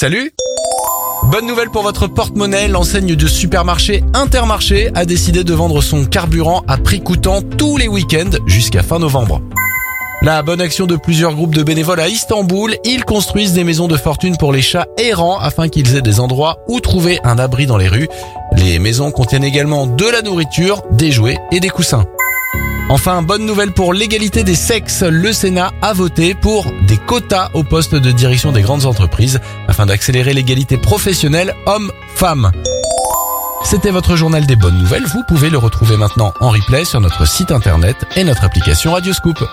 Salut Bonne nouvelle pour votre porte-monnaie, l'enseigne de supermarché Intermarché a décidé de vendre son carburant à prix coûtant tous les week-ends jusqu'à fin novembre. La bonne action de plusieurs groupes de bénévoles à Istanbul, ils construisent des maisons de fortune pour les chats errants afin qu'ils aient des endroits où trouver un abri dans les rues. Les maisons contiennent également de la nourriture, des jouets et des coussins. Enfin, bonne nouvelle pour l'égalité des sexes. Le Sénat a voté pour des quotas au poste de direction des grandes entreprises afin d'accélérer l'égalité professionnelle homme-femme. C'était votre journal des bonnes nouvelles. Vous pouvez le retrouver maintenant en replay sur notre site internet et notre application Radioscoop.